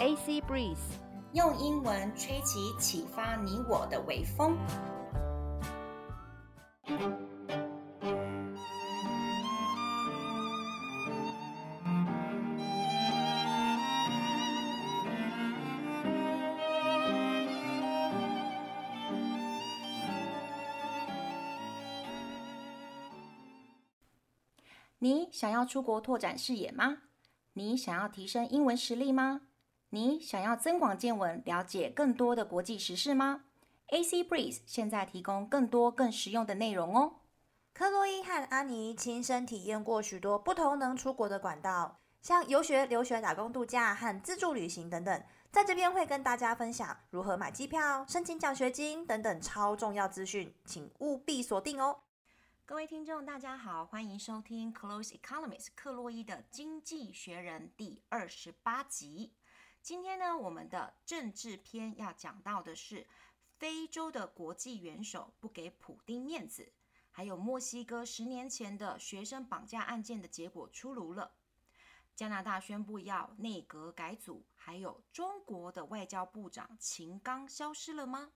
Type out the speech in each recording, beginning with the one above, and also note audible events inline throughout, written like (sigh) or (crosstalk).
AC Breeze，用英文吹起启发你我的微风。你想要出国拓展视野吗？你想要提升英文实力吗？你想要增广见闻，了解更多的国际时事吗？AC Breeze 现在提供更多更实用的内容哦。克洛伊和安妮亲身体验过许多不同能出国的管道，像游学、留学、打工度假和自助旅行等等。在这边会跟大家分享如何买机票、申请奖学金等等超重要资讯，请务必锁定哦。各位听众，大家好，欢迎收听 Close Economist 克洛伊的经济学人第二十八集。今天呢，我们的政治篇要讲到的是非洲的国际元首不给普丁面子，还有墨西哥十年前的学生绑架案件的结果出炉了。加拿大宣布要内阁改组，还有中国的外交部长秦刚消失了吗？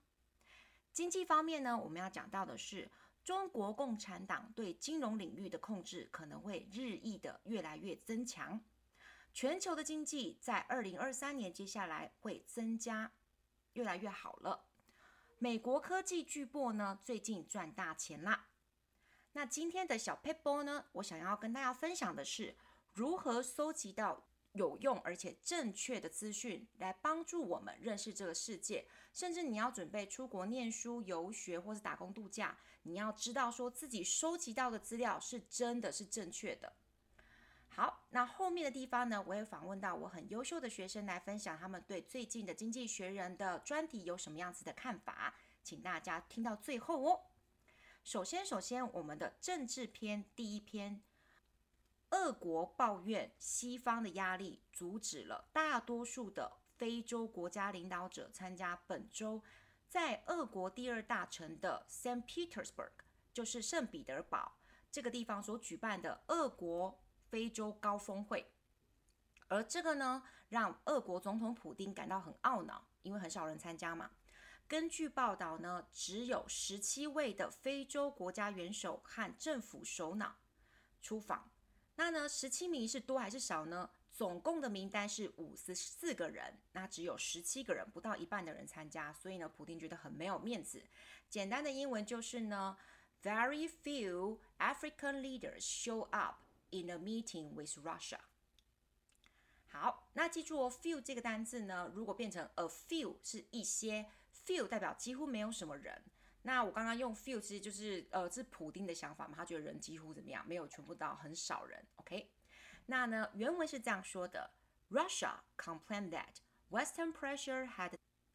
经济方面呢，我们要讲到的是。中国共产党对金融领域的控制可能会日益的越来越增强，全球的经济在二零二三年接下来会增加越来越好了。美国科技巨擘呢，最近赚大钱啦。那今天的小撇步呢，我想要跟大家分享的是如何搜集到。有用而且正确的资讯来帮助我们认识这个世界，甚至你要准备出国念书、游学或是打工度假，你要知道说自己收集到的资料是真的是正确的。好，那后面的地方呢，我也访问到我很优秀的学生来分享他们对最近的《经济学人》的专题有什么样子的看法，请大家听到最后哦。首先，首先我们的政治篇第一篇。俄国抱怨西方的压力阻止了大多数的非洲国家领导者参加本周在俄国第二大城的 Saint Petersburg，就是圣彼得堡这个地方所举办的俄国非洲高峰会。而这个呢，让俄国总统普丁感到很懊恼，因为很少人参加嘛。根据报道呢，只有十七位的非洲国家元首和政府首脑出访。那呢，十七名是多还是少呢？总共的名单是五十四个人，那只有十七个人，不到一半的人参加，所以呢，普丁觉得很没有面子。简单的英文就是呢，Very few African leaders show up in a meeting with Russia。好，那记住哦，few 这个单字呢，如果变成 a few 是一些，few 代表几乎没有什么人。那我刚刚用 few 其实就是呃，是普丁的想法嘛，他觉得人几乎怎么样，没有全部到很少人，OK？那呢，原文是这样说的：Russia complained that Western pressure had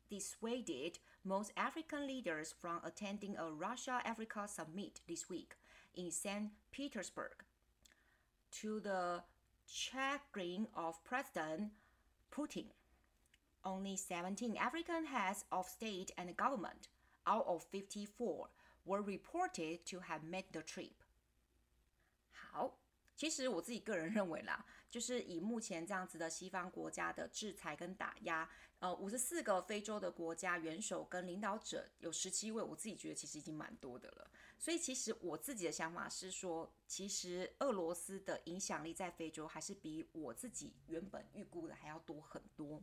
dissuaded most African leaders from attending a Russia-Africa summit this week in St. Petersburg, to the chagrin of President Putin. Only 17 African heads of state and government Out of fifty-four were reported to have made the trip。好，其实我自己个人认为啦，就是以目前这样子的西方国家的制裁跟打压，呃，五十四个非洲的国家元首跟领导者有十七位，我自己觉得其实已经蛮多的了。 所以其实我自己的想法是说，其实俄罗斯的影响力在非洲还是比我自己原本预估的还要多很多。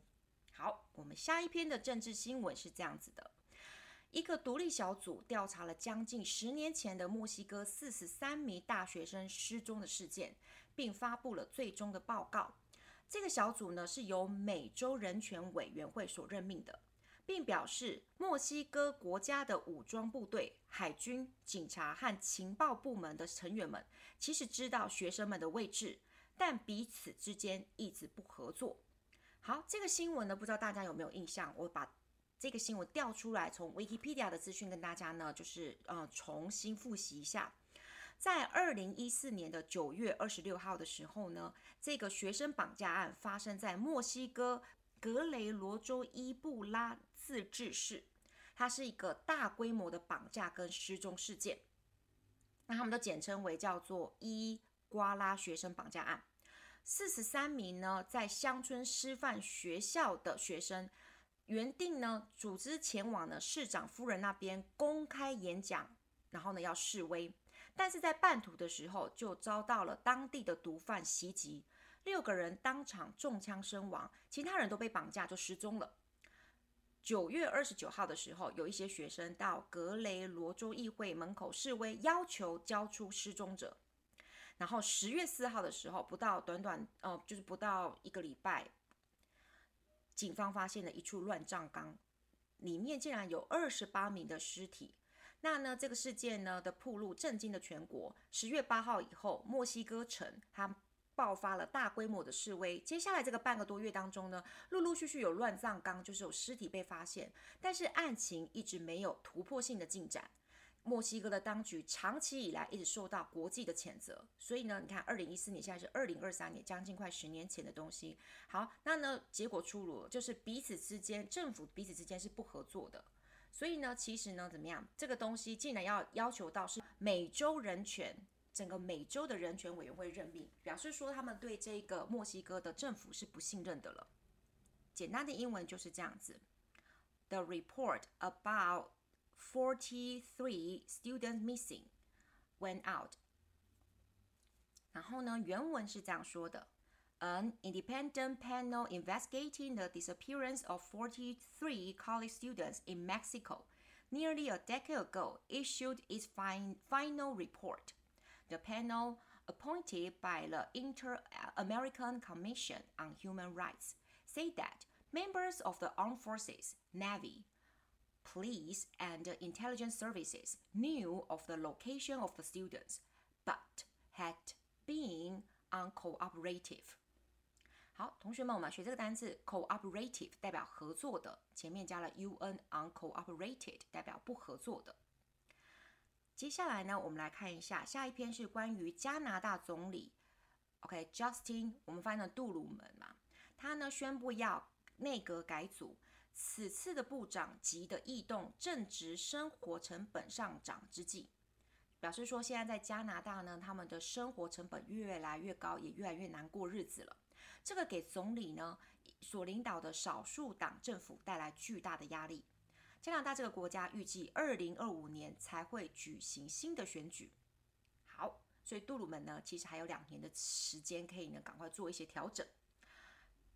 好，我们下一篇的政治新闻是这样子的。一个独立小组调查了将近十年前的墨西哥四十三名大学生失踪的事件，并发布了最终的报告。这个小组呢是由美洲人权委员会所任命的，并表示墨西哥国家的武装部队、海军、警察和情报部门的成员们其实知道学生们的位置，但彼此之间一直不合作。好，这个新闻呢，不知道大家有没有印象？我把。这个新闻调出来，从 Wikipedia 的资讯跟大家呢，就是呃重新复习一下。在二零一四年的九月二十六号的时候呢，这个学生绑架案发生在墨西哥格雷罗州伊布拉自治市，它是一个大规模的绑架跟失踪事件。那他们都简称为叫做伊瓜拉学生绑架案。四十三名呢在乡村师范学校的学生，原定呢组织前往呢市长夫人那边公开演讲，然后呢要示威，但是在半途的时候就遭到了当地的毒贩袭击，六个人当场中枪身亡，其他人都被绑架就失踪了。九月二十九号的时候，有一些学生到格雷罗州议会门口示威，要求交出失踪者。然后十月四号的时候，不到短短呃，就是不到一个礼拜，警方发现了一处乱葬岗，里面竟然有二十八名的尸体。那呢，这个事件呢的暴露震惊了全国。十月八号以后，墨西哥城它爆发了大规模的示威。接下来这个半个多月当中呢，陆陆续续有乱葬岗，就是有尸体被发现，但是案情一直没有突破性的进展。墨西哥的当局长期以来一直受到国际的谴责，所以呢，你看，二零一四年现在是二零二三年，将近快十年前的东西。好，那呢，结果出炉了，就是彼此之间，政府彼此之间是不合作的。所以呢，其实呢，怎么样，这个东西竟然要要求到是美洲人权，整个美洲的人权委员会任命，表示说他们对这个墨西哥的政府是不信任的了。简单的英文就是这样子：The report about 43 students missing went out。然后呢，原文是这样说的：An independent panel investigating the disappearance of 43 college students in Mexico nearly a decade ago issued its final report. The panel, appointed by the Inter-American Commission on Human Rights, said that members of the armed forces, Navy, Police and intelligence services knew of the location of the students, but had been uncooperative. 好，同学们，我们学这个单词 cooperative 代表合作的，前面加了 un，uncooperated 代表不合作的。 接下来呢，我们来看一下下一篇是关于加拿大总理，OK，Justin，、我们翻译成杜鲁门嘛，他呢宣布要内阁改组。此次的部长级的异动正值生活成本上涨之际，表示说现在在加拿大呢，他们的生活成本越来越高，也越来越难过日子了。这个给总理呢所领导的少数党政府带来巨大的压力。加拿大这个国家预计二零二五年才会举行新的选举。好，所以杜鲁门呢其实还有两年的时间可以呢赶快做一些调整。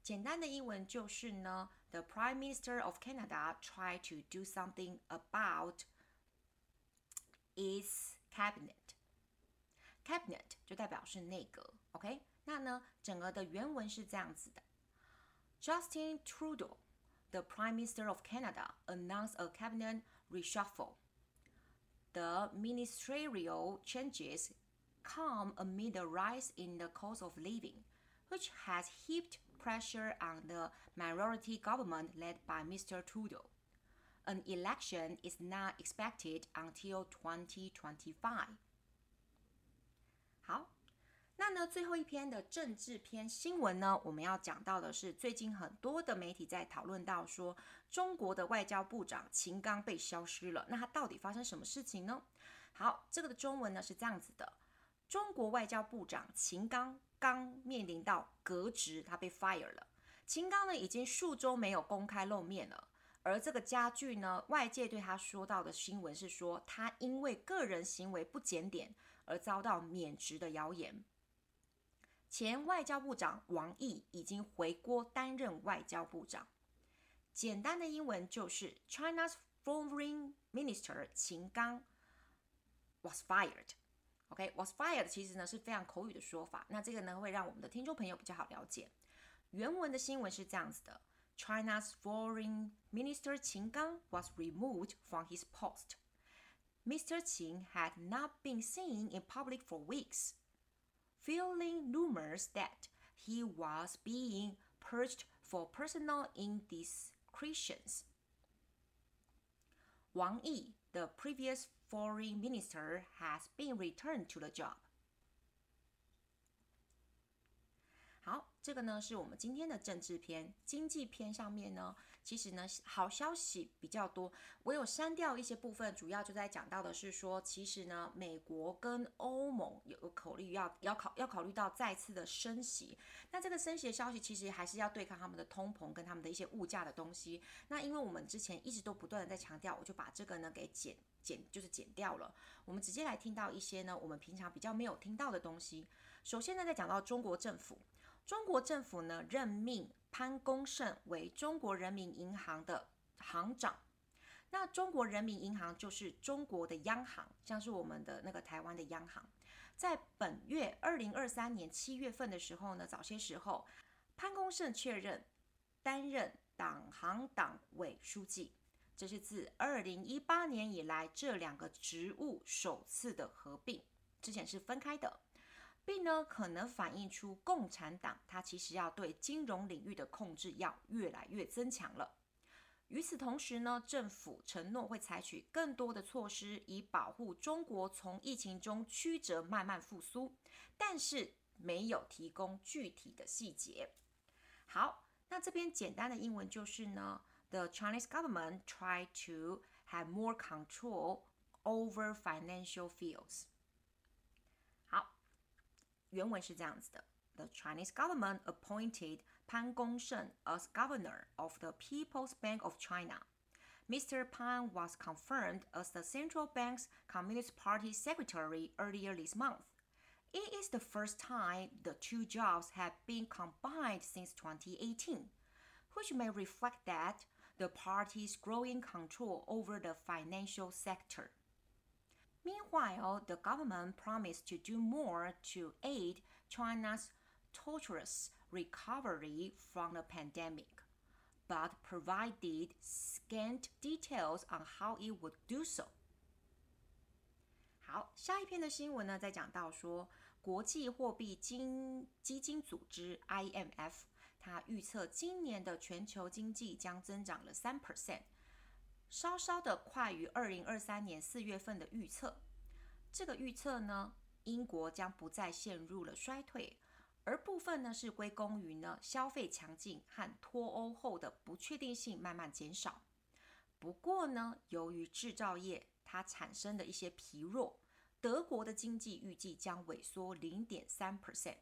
简单的英文就是呢，The Prime Minister of Canada tried to do something about its cabinet. Cabinet 就代表是内阁，OK？那呢，整个的原文是这样子的：Justin Trudeau, the Prime Minister of Canada, announced a cabinet reshuffle. The ministerial changes come amid a rise in the cost of living, which has heaped pressure on the minority government led by Mr. Trudeau. An election is not expected until 2025. 那呢，最后一篇的政治篇新闻呢，我们要讲到的是最近很多的媒体在讨论到说，中国的外交部长秦刚被消失了。那他到底发生什么事情呢？好，这个的中文呢是这样子的：中国外交部长秦刚。刚面临到革职，他被 fire 了。秦刚呢，已经数周没有公开露面了。而这个加剧呢，外界对他说到的新闻是说，他因为个人行为不检点而遭到免职的谣言。前外交部长王毅已经回国担任外交部长。简单的英文就是 China's Foreign Minister 秦刚 was fired。OK，was fired 其实呢是非常口语的说法，那这个呢会让我们的听众朋友比较好了解。原文的新闻是这样子的：China's Foreign Minister Qin Gang was removed from his post. Mr. Qin had not been seen in public for weeks, fueling rumors that he was being purged for personal indiscretions. Wang Yi, the previous foreign minister has been returned to the job. 这个呢是我们今天的政治篇，经济篇上面呢，其实呢好消息比较多。我有删掉一些部分，主要就在讲到的是说，其实呢，美国跟欧盟有考虑要要考要考虑到再次的升息。那这个升息的消息其实还是要对抗他们的通膨跟他们的一些物价的东西。那因为我们之前一直都不断的在强调，我就把这个呢给剪剪就是剪掉了。我们直接来听到一些呢我们平常比较没有听到的东西。首先呢，在讲到中国政府。中国政府呢任命潘功胜为中国人民银行的行长。那中国人民银行就是中国的央行，像是我们的那个台湾的央行。在本月二零二三年七月份的时候呢，早些时候，潘功胜确认担任党行党委书记，这是自二零一八年以来这两个职务首次的合并，之前是分开的。并呢，可能反映出共产党它其实要对金融领域的控制要越来越增强了。与此同时呢，政府承诺会采取更多的措施，以保护中国从疫情中曲折慢慢复苏，但是没有提供具体的细节。好，那这边简单的英文就是呢，The Chinese government try to have more control over financial fields。原文是这样子的：The Chinese government appointed Pan Gongsheng as governor of the People's Bank of China. Mr. Pan was confirmed as the central bank's Communist Party secretary earlier this month. It is the first time the two jobs have been combined since 2018, which may reflect that the party's growing control over the financial sector. Meanwhile, the government promised to do more to aid China's tortuous recovery from the pandemic, but provided scant details on how it would do so. 好，下一篇的新闻呢，在讲到说，国际货币金基金组织 IMF，它预测今年的全球经济将增长了三 percent。 稍稍的快于二零二三年四月份的预测。这个预测呢，英国将不再陷入了衰退，而部分呢是归功于呢消费强劲和脱欧后的不确定性慢慢减少。不过呢，由于制造业它产生的一些疲弱，德国的经济预计将萎缩零点三 percent。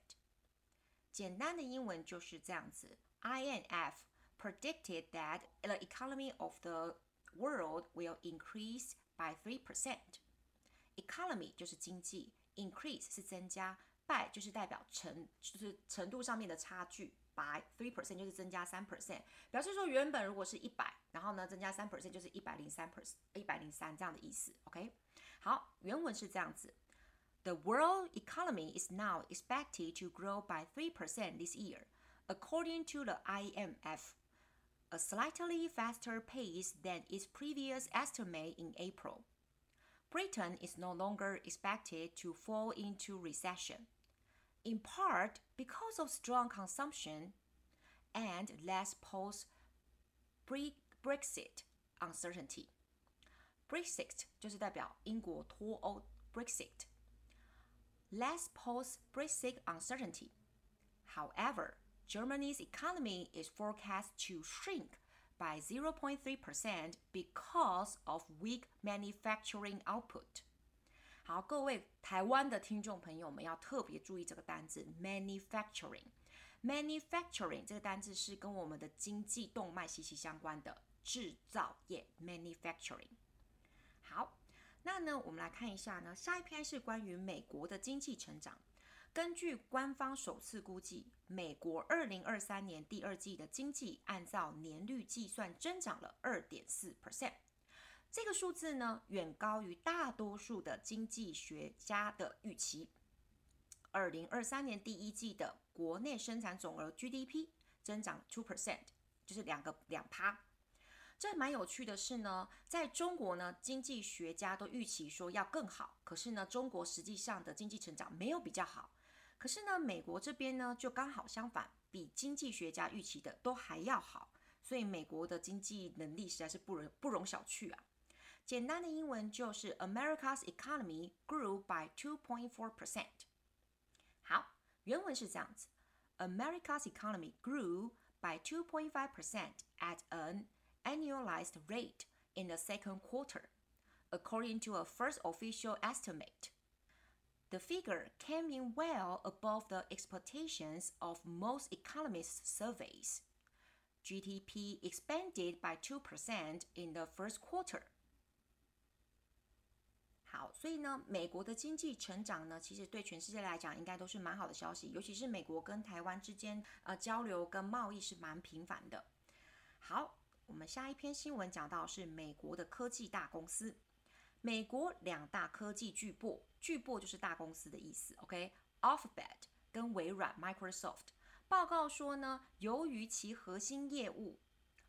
简单的英文就是这样子：INF predicted that the economy of the world will increase by three percent。Economy 就是经济，increase 是增加，by 就是代表程，就是程度上面的差距，by three percent 就是增加三 percent，表示说原本如果是一百，然后呢增加三 percent 就是一百零三 percent，一百零三这样的意思。OK，好，原文是这样子：The world economy is now expected to grow by three percent this year, according to the IMF, a slightly faster pace than its previous estimate in April. Britain is no longer expected to fall into recession, in part because of strong consumption and less post-Brexit uncertainty. Brexit 就是代表英国脱欧 Brexit. Less post-Brexit uncertainty. However, Germany's economy is forecast to shrink by 0.3% because of weak manufacturing output。好，各位台湾的听众朋友们要特别注意这个单字 manufacturing。manufacturing 这个单字是跟我们的经济动脉息息相关的制造业 manufacturing。好，那呢，我们来看一下呢，下一篇是关于美国的经济成长。 根据官方首次估计，美国二零二三年第二季的经济按照年率计算增长了二点四 percent。这个数字呢，远高于大多数的经济学家的预期。二零二三年第一季的国内生产总额 GDP 增长 two percent，就是两个两趴。这蛮有趣的是呢，在中国呢，经济学家都预期说要更好，可是呢，中国实际上的经济成长没有比较好。可是呢，美国这边呢就刚好相反，比经济学家预期的都还要好，所以美国的经济能力实在是不容不容小觑啊。简单的英文就是 America's economy grew by 2.4%。好，原文是这样子 America's economy grew by 2.5% at an annualized rate in the second quarter, according to a first official estimate. The figure came in well above the expectations of most economists' surveys. GDP expanded by 2% in the first quarter. 好，所以呢，美国的经济成长呢，其实对全世界来讲，应该都是蛮好的消息。尤其是美国跟台湾之间，呃，交流跟贸易是蛮频繁的。好，我们下一篇新闻讲到是美国的科技大公司， 美国两大科技巨擘，巨擘就是大公司的意思。OK，Alphabet 跟微软 Microsoft 报告说呢，由于其核心业务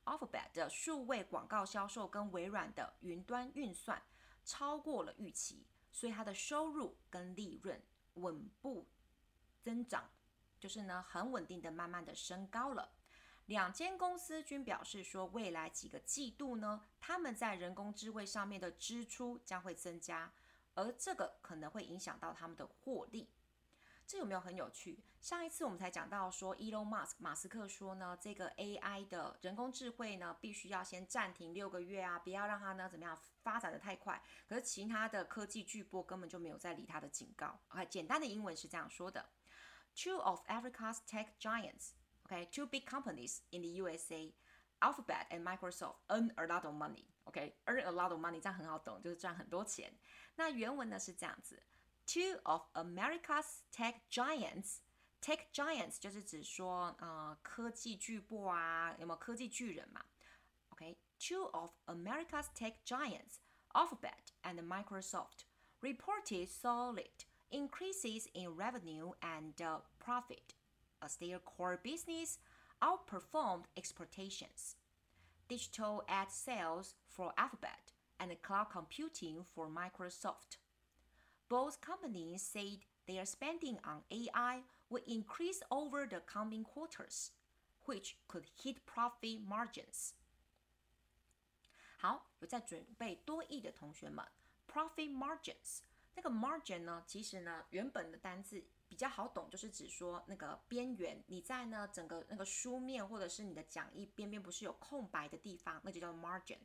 Alphabet 的数位广告销售跟微软的云端运算。超过了预期，所以它的收入跟利润稳步增长，就是呢很稳定的慢慢的升高了。两间公司均表示说，未来几个季度呢，他们在人工智慧上面的支出将会增加，而这个可能会影响到他们的获利。这有没有很有趣？上一次我们才讲到说，Elon Musk 马斯克说呢，这个 AI 的人工智慧呢，必须要先暂停六个月啊，不要让它呢怎么样发展得太快。可是其他的科技巨擘根本就没有在理他的警告。OK，简单的英文是这样说的：Two of Africa's tech giants giants，OK，two big companies in the USA，Alphabet and Microsoft earn a lot of money，OK，earn a lot of money，这样很好懂，就是赚很多钱。那原文呢是这样子。Two of America's tech giants，tech giants 就是指说，呃，科技巨擘啊，有没有科技巨人嘛？OK，Two of America's tech giants，Alphabet and Microsoft reported solid increases in revenue and profit as their core business outperformed expectations. Digital ad sales for Alphabet and cloud computing for Microsoft. Both companies said their spending on AI will increase over the coming quarters, which could hit profit margins. 好，有在准备多益的同学们，profit margins 那个 margin 呢，其实呢原本的单字比 比较好懂，就是指说那个边缘，你在呢整个那个书面或者是你的讲义边边不是有空白的地方，那就叫 margin。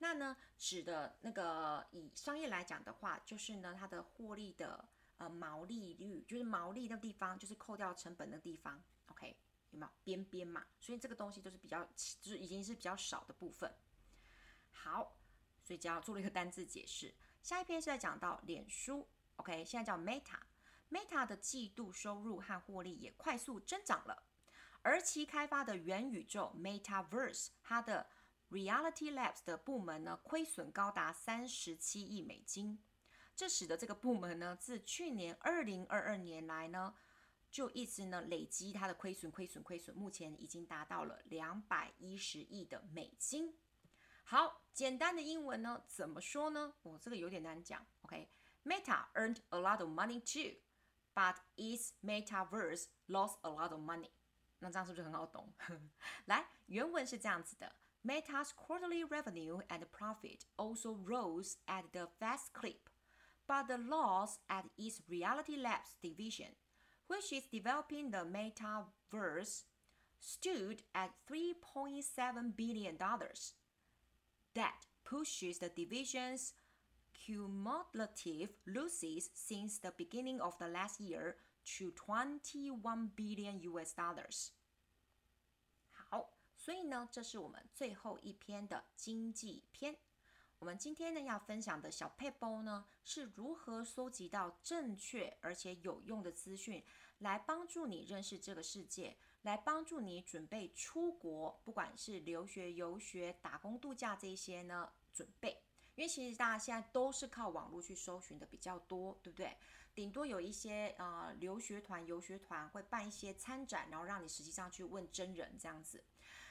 那呢，指的那个以商业来讲的话，就是呢，它的获利的呃毛利率，就是毛利的地方，就是扣掉成本的地方，OK，有没有边边嘛？所以这个东西都是比较，就是已经是比较少的部分。好，所以只要做了一个单字解释。下一篇是在讲到脸书，OK，现在叫 Meta Meta 的季度收入和获利也快速增长了，而其开发的元宇宙 Metaverse，它的 Reality Labs 的部门呢，亏损高达三十七亿美金，这使得这个部门呢，自去年二零二二年来呢，就一直呢累积它的亏损、亏损、亏损，目前已经达到了两百一十亿的美金。好，简单的英文呢，怎么说呢？哦，这个有点难讲。OK，Meta、earned a lot of money too. too，but its Metaverse lost a lot of money。那这样是不是很好懂？来，原文是这样子的。Meta's quarterly (laughs) revenue and profit also rose at the fast clip, but the loss at its Reality Labs division, which is developing the metaverse, stood at $3.7 billion. That pushes the division's cumulative losses since the beginning of the last year to 21 billion US dollars. 好所以呢，这是我们最后一篇的经济篇。我们今天呢要分享的小撇步呢，是如何搜集到正确而且有用的资讯，来帮助你认识这个世界，来帮助你准备出国，不管是留学、游学、打工度假这些呢，准备。因为其实大家现在都是靠网络去搜寻的比较多，对不对？顶多有一些呃留学团、游学团会办一些参展，然后让你实际上去问真人这样子。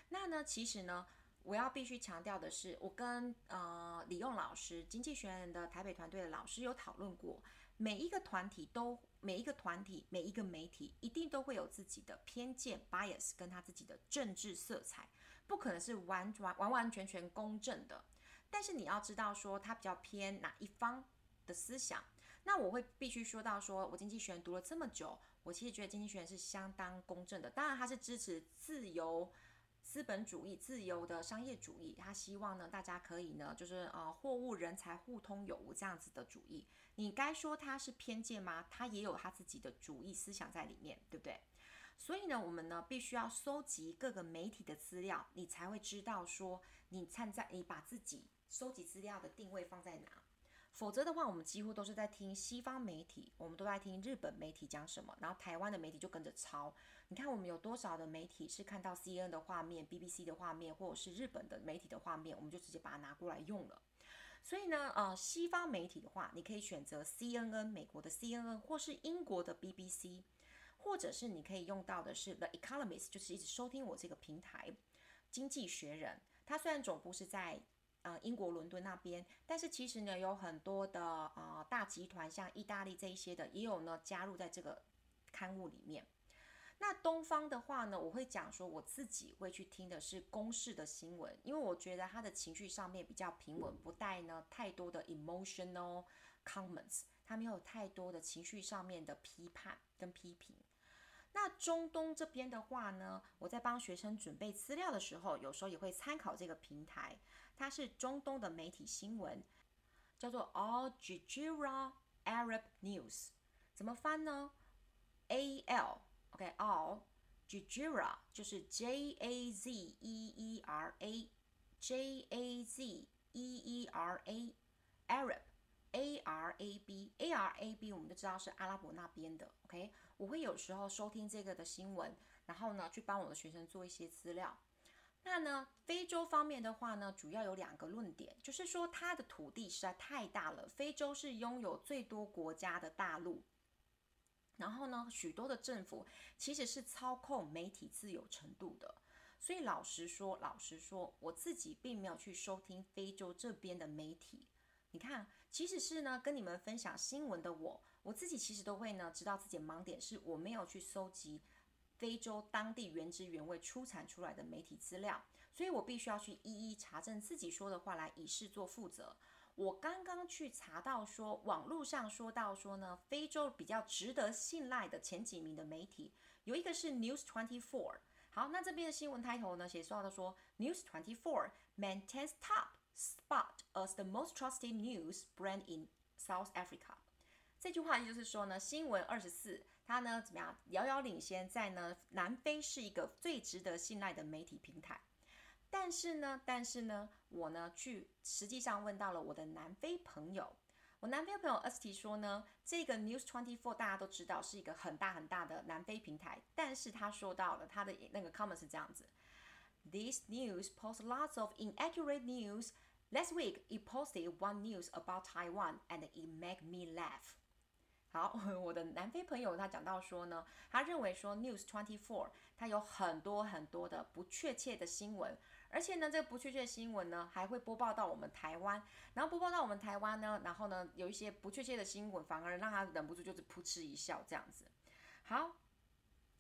那呢，其实呢，我要必须强调的是，我跟呃李用老师，经济学人的台北团队的老师有讨论过，每一个团体都，每一个团体，每一个媒体，一定都会有自己的偏见 bias 跟他自己的政治色彩，不可能是完完完完全全公正的。但是你要知道说，他比较偏哪一方的思想。那我会必须说到说，我经济学人读了这么久。我其实觉得经济学人是相当公正的。当然，他是支持自由资本主义、自由的商业主义。他希望呢，大家可以呢，就是呃，货物、人才互通有无这样子的主义。你该说他是偏见吗？他也有他自己的主义思想在里面，对不对？所以呢，我们呢必须要搜集各个媒体的资料，你才会知道说你站在你把自己收集资料的定位放在哪。否则的话，我们几乎都是在听西方媒体，我们都在听日本媒体讲什么，然后台湾的媒体就跟着抄。你看，我们有多少的媒体是看到 CNN 的画面、BBC 的画面，或者是日本的媒体的画面，我们就直接把它拿过来用了。所以呢，呃，西方媒体的话，你可以选择 CNN 美国的 CNN，或是英国的 BBC。或者是你可以用到的是 The Economist，就是一直收听我这个平台《经济学人》。它虽然总部是在呃英国伦敦那边，但是其实呢有很多的呃大集团，像意大利这一些的，也有呢加入在这个刊物里面。那东方的话呢，我会讲说我自己会去听的是公式的新闻，因为我觉得他的情绪上面比较平稳，不带呢太多的 emotional comments，他没有太多的情绪上面的批判跟批评。那中东这边的话呢，我在帮学生准备资料的时候，有时候也会参考这个平台，它是中东的媒体新闻，叫做 Al Jazeera Arab News，怎么翻呢？A L OK Al Jazeera 就是 J A Z E E R A J A Z E E R A Arab A R A B A R A B 我们都知道是阿拉伯那边的，OK。我会有时候收听这个的新闻，然后呢，去帮我的学生做一些资料。那呢，非洲方面的话呢，主要有两个论点，就是说它的土地实在太大了，非洲是拥有最多国家的大陆。然后呢，许多的政府其实是操控媒体自由程度的。所以老实说，老实说，我自己并没有去收听非洲这边的媒体。你看，即使是呢跟你们分享新闻的我。我自己其实都会呢，知道自己盲点是我没有去搜集非洲当地原汁原味出产出来的媒体资料，所以我必须要去一一查证自己说的话来以示做负责。我刚刚去查到说，网络上说到说呢，非洲比较值得信赖的前几名的媒体，有一个是 News Twenty Four。好，那这边的新闻抬头呢，写说到说 News Twenty Four maintains top spot as the most trusted news brand in South Africa。这句话也就是说呢，新闻二十四，它呢怎么样，遥遥领先，在呢南非是一个最值得信赖的媒体平台。但是呢，但是呢，我呢去实际上问到了我的南非朋友，我南非朋友 Esti 说呢，这个 News Twenty Four 大家都知道是一个很大很大的南非平台，但是他说到了他的那个 comment 是这样子：This news posts lots of inaccurate news. Last week it posted one news about Taiwan and it made me laugh. 好，(laughs) 我的南非朋友他讲到说呢，他认为说 News Twenty Four 它有很多很多的不确切的新闻，而且呢，这个不确切的新闻呢还会播报到我们台湾，然后播报到我们台湾呢，然后呢有一些不确切的新闻反而让他忍不住就是噗嗤一笑这样子。好，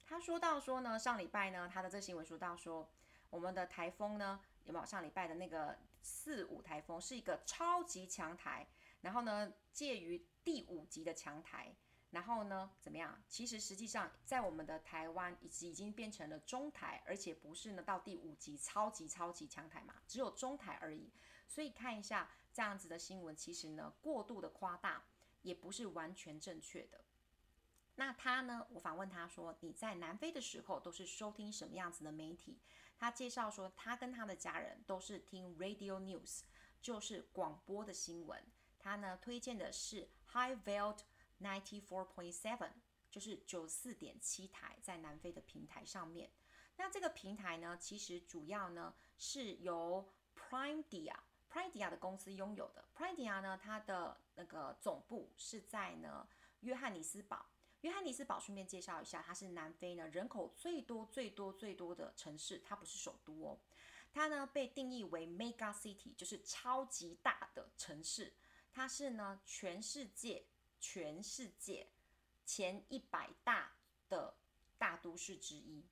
他说到说呢，上礼拜呢他的这新闻说到说我们的台风呢有没有上礼拜的那个四五台风是一个超级强台，然后呢介于。第五级的强台，然后呢，怎么样？其实实际上在我们的台湾已经已经变成了中台，而且不是呢到第五级超级超级强台嘛，只有中台而已。所以看一下这样子的新闻，其实呢过度的夸大也不是完全正确的。那他呢，我访问他说，你在南非的时候都是收听什么样子的媒体？他介绍说，他跟他的家人都是听 Radio News，就是广播的新闻。他呢推荐的是 Highveld ninety four point seven，就是九四点七台在南非的平台上面。那这个平台呢，其实主要呢是由 Prime Dia Prime Dia 的公司拥有的。Prime Dia 呢，它的那个总部是在呢约翰尼斯堡。约翰尼斯堡顺便介绍一下，它是南非呢人口最多最多最多的城市，它不是首都哦。它呢被定义为 Mega City，就是超级大的城市。它是呢，全世界全世界前一百大的大都市之一。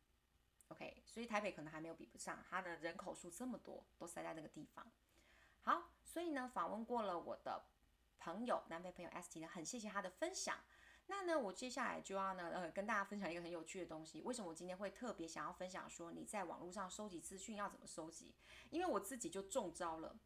OK，所以台北可能还没有比不上，它的人口数这么多，都塞在那个地方。好，所以呢，访问过了我的朋友，南非朋友 ST 呢，很谢谢他的分享。那呢，我接下来就要呢，呃，跟大家分享一个很有趣的东西。为什么我今天会特别想要分享说你在网络上收集资讯要怎么收集？因为我自己就中招了。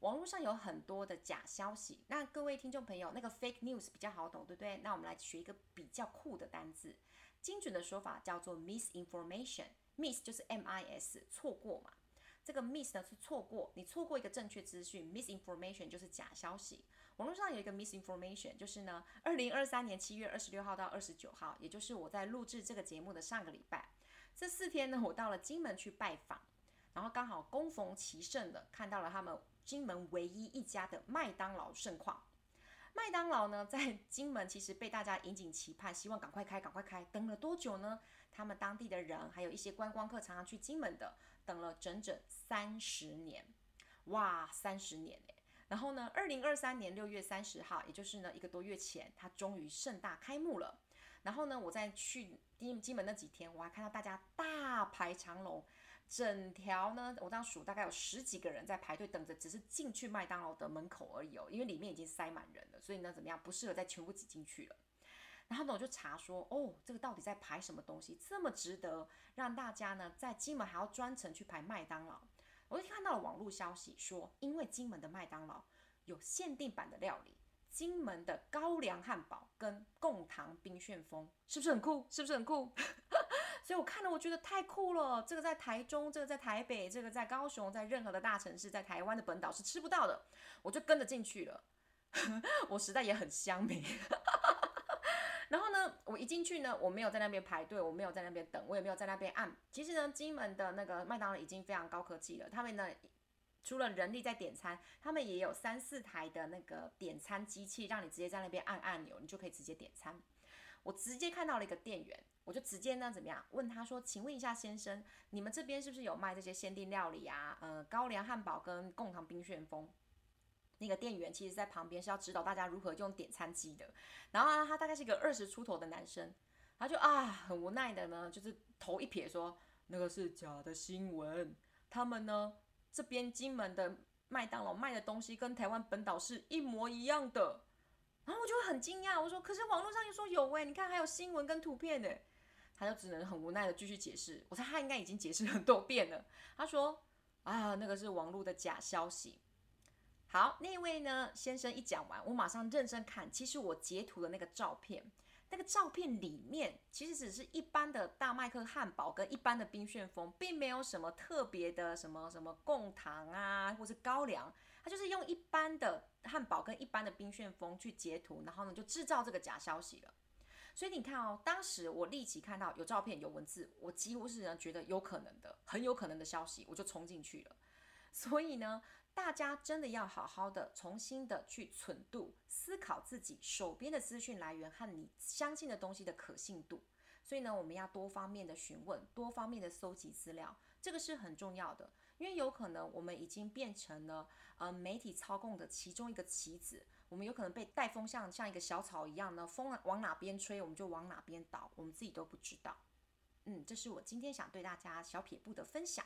网络上有很多的假消息。那各位听众朋友，那个 fake news 比较好懂，对不对？那我们来学一个比较酷的单字，精准的说法叫做 misinformation。miss 就是 m i s，错过嘛。这个 miss 呢是错过，你错过一个正确资讯，misinformation 就是假消息。网络上有一个 misinformation，就是呢，二零二三年七月二十六号到二十九号，也就是我在录制这个节目的上个礼拜，这四天呢，我到了金门去拜访，然后刚好恭逢其盛的看到了他们金门唯一一家的麦当劳盛况。麦当劳呢，在金门其实被大家引颈期盼，希望赶快开，赶快开。等了多久呢？他们当地的人还有一些观光客常常去金门的。等了整整三十年，哇，三十年诶。然后呢，二零二三年六月三十号，也就是呢一个多月前，它终于盛大开幕了。然后呢，我在去金金门那几天，我还看到大家大排长龙，整条呢，我这样数大概有十几个人在排队等着，只是进去麦当劳的门口而已哦，因为里面已经塞满人了，所以呢，怎么样，不适合再全部挤进去了。然后呢，我就查说，哦，这个到底在排什么东西，这么值得让大家呢在金门还要专程去排麦当劳？我就看到了网络消息说，因为金门的麦当劳有限定版的料理，金门的高粱汉堡跟贡糖冰旋风，是不是很酷？是不是很酷？(laughs) 所以我看了，我觉得太酷了。这个在台中，这个在台北，这个在高雄，在任何的大城市，在台湾的本岛是吃不到的，我就跟着进去了。(laughs) 我实在也很乡民。然后呢，我一进去呢，我没有在那边排队，我没有在那边等，我也没有在那边按。其实呢，金门的那个麦当劳已经非常高科技了。他们呢，除了人力在点餐，他们也有三四台的那个点餐机器，让你直接在那边按按钮，你就可以直接点餐。我直接看到了一个店员，我就直接呢怎么样问他说：“请问一下先生，你们这边是不是有卖这些限定料理啊？呃，高粱汉堡跟贡糖冰旋风？”那个店员其实，在旁边是要指导大家如何用点餐机的。然后呢，他大概是一个二十出头的男生，他就啊，很无奈的呢，就是头一撇说：“那个是假的新闻。他们呢，这边金门的麦当劳卖的东西跟台湾本岛是一模一样的。”然后我就很惊讶，我说：“可是网络上又说有哎，你看还有新闻跟图片诶。”他就只能很无奈的继续解释。我猜他应该已经解释很多遍了。他说：“啊，那个是网络的假消息。”好，那位呢先生一讲完，我马上认真看。其实我截图的那个照片，那个照片里面其实只是一般的大麦克汉堡跟一般的冰旋风，并没有什么特别的什么什么贡糖啊，或是高粱，它就是用一般的汉堡跟一般的冰旋风去截图，然后呢就制造这个假消息了。所以你看哦，当时我立即看到有照片有文字，我几乎是觉得有可能的，很有可能的消息，我就冲进去了。所以呢。大家真的要好好的重新的去存度思考自己手边的资讯来源和你相信的东西的可信度。所以呢，我们要多方面的询问，多方面的搜集资料，这个是很重要的。因为有可能我们已经变成了呃媒体操控的其中一个棋子，我们有可能被带风向，像一个小草一样呢，风往哪边吹，我们就往哪边倒，我们自己都不知道。嗯，这是我今天想对大家小撇步的分享。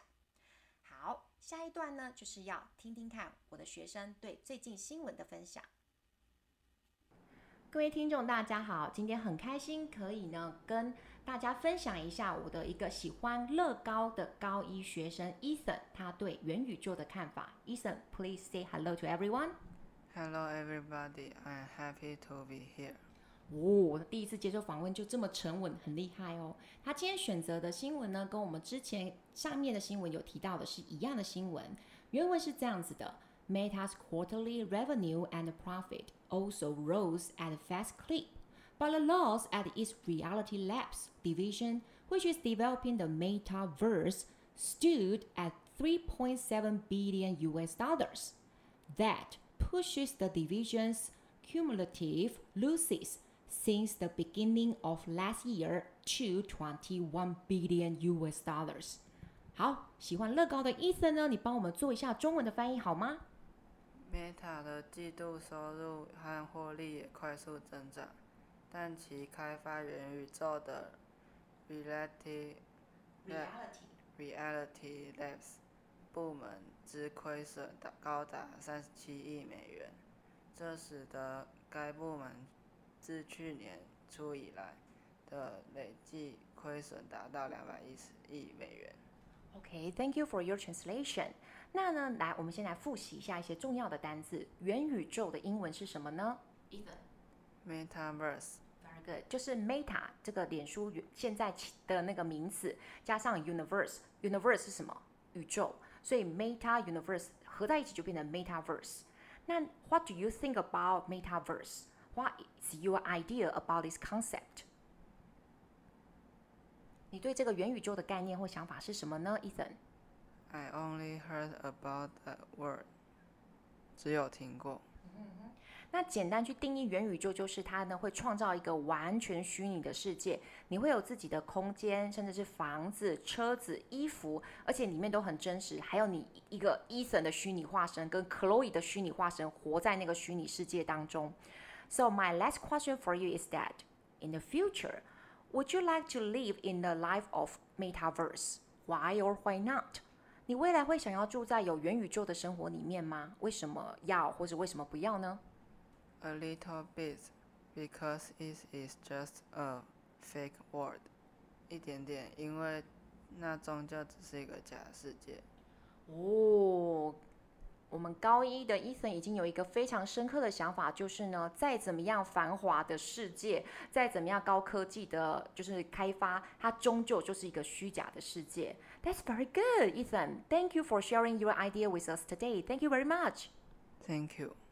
好，下一段呢，就是要听听看我的学生对最近新闻的分享。各位听众，大家好，今天很开心可以呢跟大家分享一下我的一个喜欢乐高的高一学生 Ethan，他对元宇宙的看法。Ethan，please say hello to everyone. Hello everybody, I'm happy to be here. 哦，我第一次接受访问就这么沉稳，很厉害哦。他今天选择的新闻呢，跟我们之前上面的新闻有提到的是一样的新闻。原文是这样子的：Meta's quarterly revenue and profit also rose at a fast clip, but the loss at its Reality Labs division, which is developing the metaverse, stood at 3.7 billion US dollars. That pushes the division's cumulative losses since the beginning of last year to 21 billion US dollars。好，喜欢乐高的 Ethan 呢，你帮我们做一下中文的翻译好吗？Meta 的季度收入和获利也快速增长，但其开发元宇宙的 Reality Reality Labs 部门之亏损达高达三十七亿美元，这使得该部门自去年初以来的累计亏损达到两百一十亿美元。OK，Thank you for your translation。那呢，来，我们先来复习一下一些重要的单字。元宇宙的英文是什么呢？Ethan，Metaverse。Very good，就是 Meta 这个脸书现在的那个名词加上 Universe。Universe 是什么？宇宙。所以 Meta Universe 合在一起就变成 Metaverse。那 What do you think about Metaverse？What is your idea about this concept？你对这个元宇宙的概念或想法是什么呢，Ethan？I only heard about that word，只有听过。那简单去定义元宇宙，就是它呢会创造一个完全虚拟的世界，你会有自己的空间，甚至是房子、车子、衣服，而且里面都很真实。还有你一个 Ethan 的虚拟化身跟 Chloe 的虚拟化身活在那个虚拟世界当中。So my last question for you is that in the future, would you like to live in the life of metaverse? Why or why not? 你未来会想要住在有元宇宙的生活里面吗？为什么要或者为什么不要呢？A little bit, because it is just a fake world. 一点点，因为那终究只是一个假世界。哦。 我们高一的 Ethan 已经有一个非常深刻的想法，就是呢，再怎么样繁华的世界，再怎么样高科技的，就是开发，它终究就是一个虚假的世界。That's very good, Ethan. Thank you for sharing your idea with us today. Thank you very much. Thank you.